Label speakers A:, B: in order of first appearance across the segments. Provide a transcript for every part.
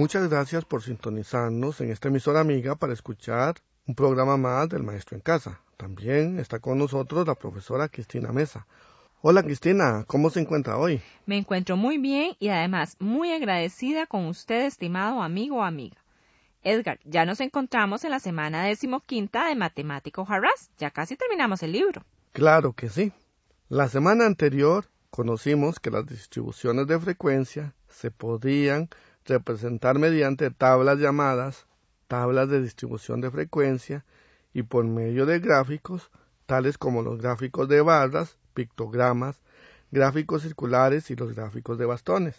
A: Muchas gracias por sintonizarnos en esta emisora amiga para escuchar un programa más del Maestro en Casa. También está con nosotros la profesora Cristina Mesa. Hola Cristina, ¿cómo se encuentra hoy?
B: Me encuentro muy bien y además muy agradecida con usted, estimado amigo o amiga. Edgar, ya nos encontramos en la semana decimoquinta de Matemático Harras. Ya casi terminamos el libro.
A: Claro que sí. La semana anterior conocimos que las distribuciones de frecuencia se podían representar mediante tablas llamadas tablas de distribución de frecuencia y por medio de gráficos, tales como los gráficos de barras, pictogramas, gráficos circulares y los gráficos de bastones.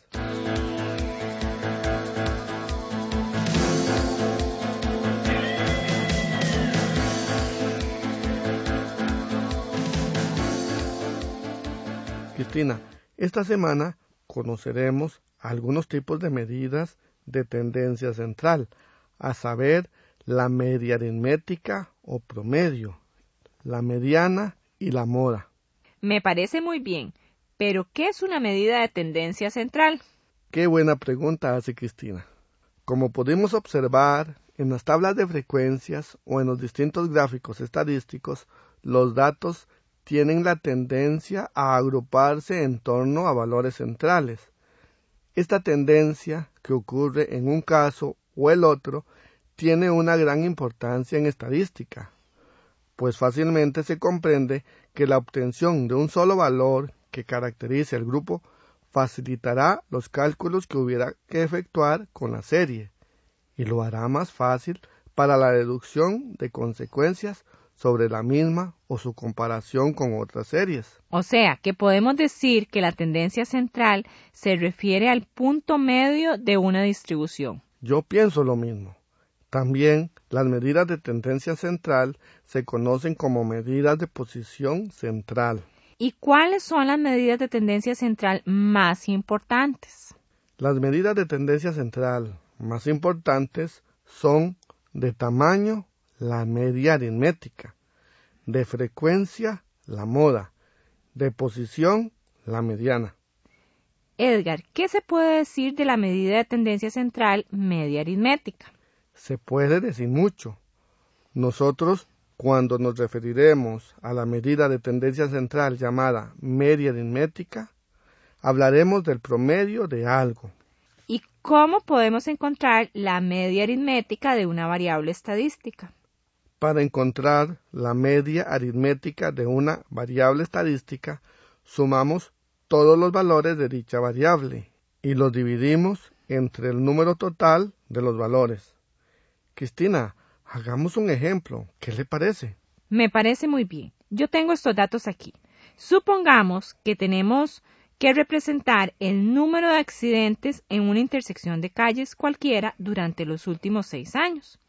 A: Cristina, esta semana conoceremos algunos tipos de medidas de tendencia central, a saber, la media aritmética o promedio, la mediana y la moda.
B: Me parece muy bien, pero ¿qué es una medida de tendencia central?
A: Qué buena pregunta hace Cristina. Como podemos observar en las tablas de frecuencias o en los distintos gráficos estadísticos, los datos tienen la tendencia a agruparse en torno a valores centrales. Esta tendencia, que ocurre en un caso o el otro, tiene una gran importancia en estadística, pues fácilmente se comprende que la obtención de un solo valor que caracterice el grupo facilitará los cálculos que hubiera que efectuar con la serie y lo hará más fácil para la deducción de consecuencias sobre la misma o su comparación con otras series.
B: O sea, que podemos decir que la tendencia central se refiere al punto medio de una distribución.
A: Yo pienso lo mismo. También las medidas de tendencia central se conocen como medidas de posición central.
B: ¿Y cuáles son las medidas de tendencia central más importantes?
A: Las medidas de tendencia central más importantes son de tamaño la media aritmética, de frecuencia la moda, de posición la mediana.
B: Edgar, ¿qué se puede decir de la medida de tendencia central media aritmética?
A: Se puede decir mucho. Nosotros, cuando nos referiremos a la medida de tendencia central llamada media aritmética, hablaremos del promedio de algo.
B: ¿Y cómo podemos encontrar la media aritmética de una variable estadística?
A: Para encontrar la media aritmética de una variable estadística, sumamos todos los valores de dicha variable y los dividimos entre el número total de los valores. Cristina, hagamos un ejemplo. ¿Qué le parece?
B: Me parece muy bien. Yo tengo estos datos aquí. Supongamos que tenemos que representar el número de accidentes en una intersección de calles cualquiera durante los últimos seis años.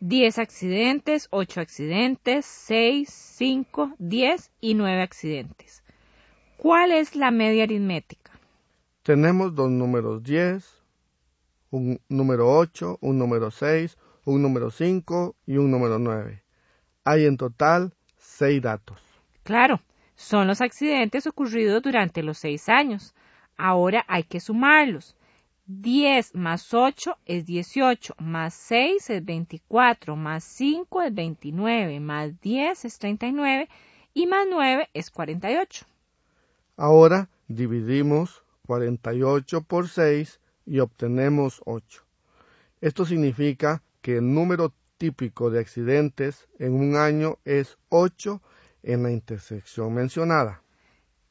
B: 10 accidentes, 8 accidentes, 6, 5, 10 y 9 accidentes. ¿Cuál es la media aritmética?
A: Tenemos dos números 10, un número 8, un número 6, un número 5 y un número 9. Hay en total 6 datos.
B: Claro, son los accidentes ocurridos durante los 6 años. Ahora hay que sumarlos. 10 más 8 es 18, más 6 es 24, más 5 es 29, más 10 es 39 y más 9 es 48.
A: Ahora dividimos 48 por 6 y obtenemos 8. Esto significa que el número típico de accidentes en un año es 8 en la intersección mencionada.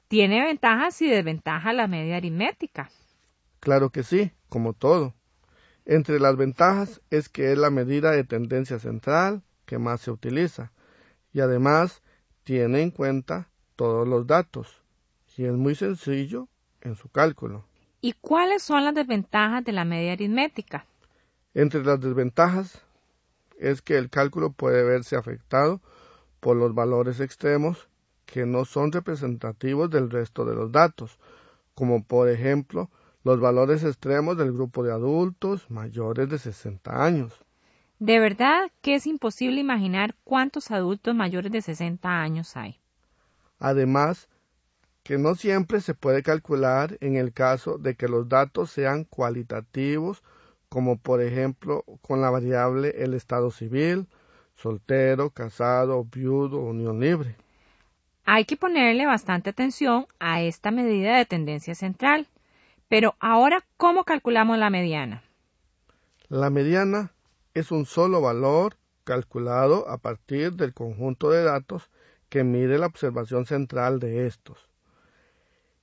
B: Tiene ventajas y desventajas la media aritmética.
A: Claro que sí, como todo. Entre las ventajas es que es la medida de tendencia central que más se utiliza y además tiene en cuenta todos los datos y es muy sencillo en su cálculo.
B: ¿Y cuáles son las desventajas de la media aritmética?
A: Entre las desventajas es que el cálculo puede verse afectado por los valores extremos que no son representativos del resto de los datos, como por ejemplo los valores extremos del grupo de adultos mayores de 60 años.
B: De verdad que es imposible imaginar cuántos adultos mayores de 60 años hay.
A: Además, que no siempre se puede calcular en el caso de que los datos sean cualitativos, como por ejemplo con la variable el estado civil, soltero, casado, viudo, unión libre.
B: Hay que ponerle bastante atención a esta medida de tendencia central. Pero ahora, ¿cómo calculamos la mediana?
A: La mediana es un solo valor calculado a partir del conjunto de datos que mide la observación central de estos.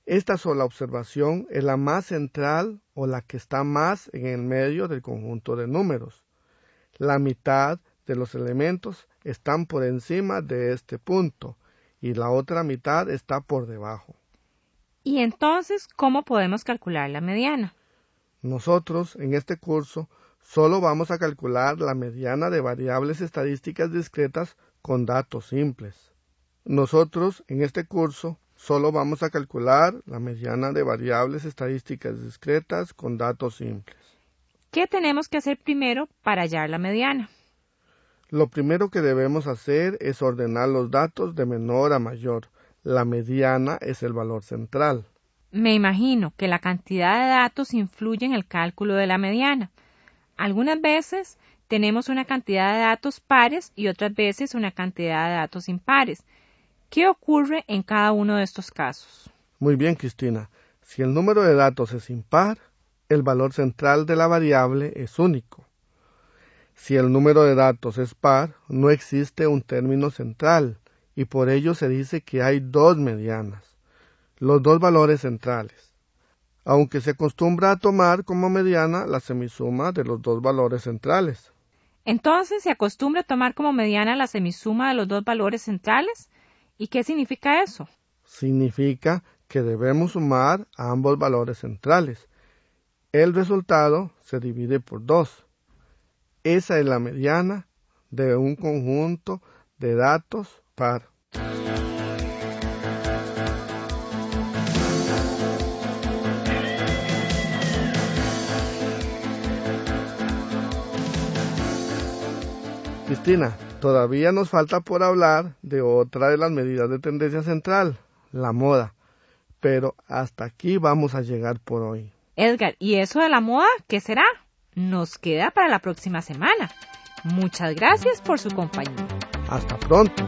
A: Esta sola observación es la más central o la que está más en el medio del conjunto de números. La mitad de los elementos están por encima de este punto y la otra mitad está por debajo.
B: ¿Y entonces cómo podemos calcular la mediana?
A: Nosotros en este curso solo vamos a calcular la mediana de variables estadísticas discretas con datos simples. Nosotros en este curso solo vamos a calcular la mediana de variables estadísticas discretas con datos simples.
B: ¿Qué tenemos que hacer primero para hallar la mediana?
A: Lo primero que debemos hacer es ordenar los datos de menor a mayor. La mediana es el valor central.
B: Me imagino que la cantidad de datos influye en el cálculo de la mediana. Algunas veces tenemos una cantidad de datos pares y otras veces una cantidad de datos impares. ¿Qué ocurre en cada uno de estos casos?
A: Muy bien, Cristina. Si el número de datos es impar, el valor central de la variable es único. Si el número de datos es par, no existe un término central y por ello se dice que hay dos medianas, los dos valores centrales, aunque se acostumbra a tomar como mediana la semisuma de los dos valores centrales.
B: Entonces se acostumbra a tomar como mediana la semisuma de los dos valores centrales. ¿Y qué significa eso?
A: Significa que debemos sumar ambos valores centrales. El resultado se divide por dos. Esa es la mediana de un conjunto de datos par. Cristina, todavía nos falta por hablar de otra de las medidas de tendencia central, la moda. Pero hasta aquí vamos a llegar por hoy.
B: Edgar, ¿y eso de la moda qué será? nos queda para la próxima semana. Muchas gracias por su compañía.
A: Hasta pronto.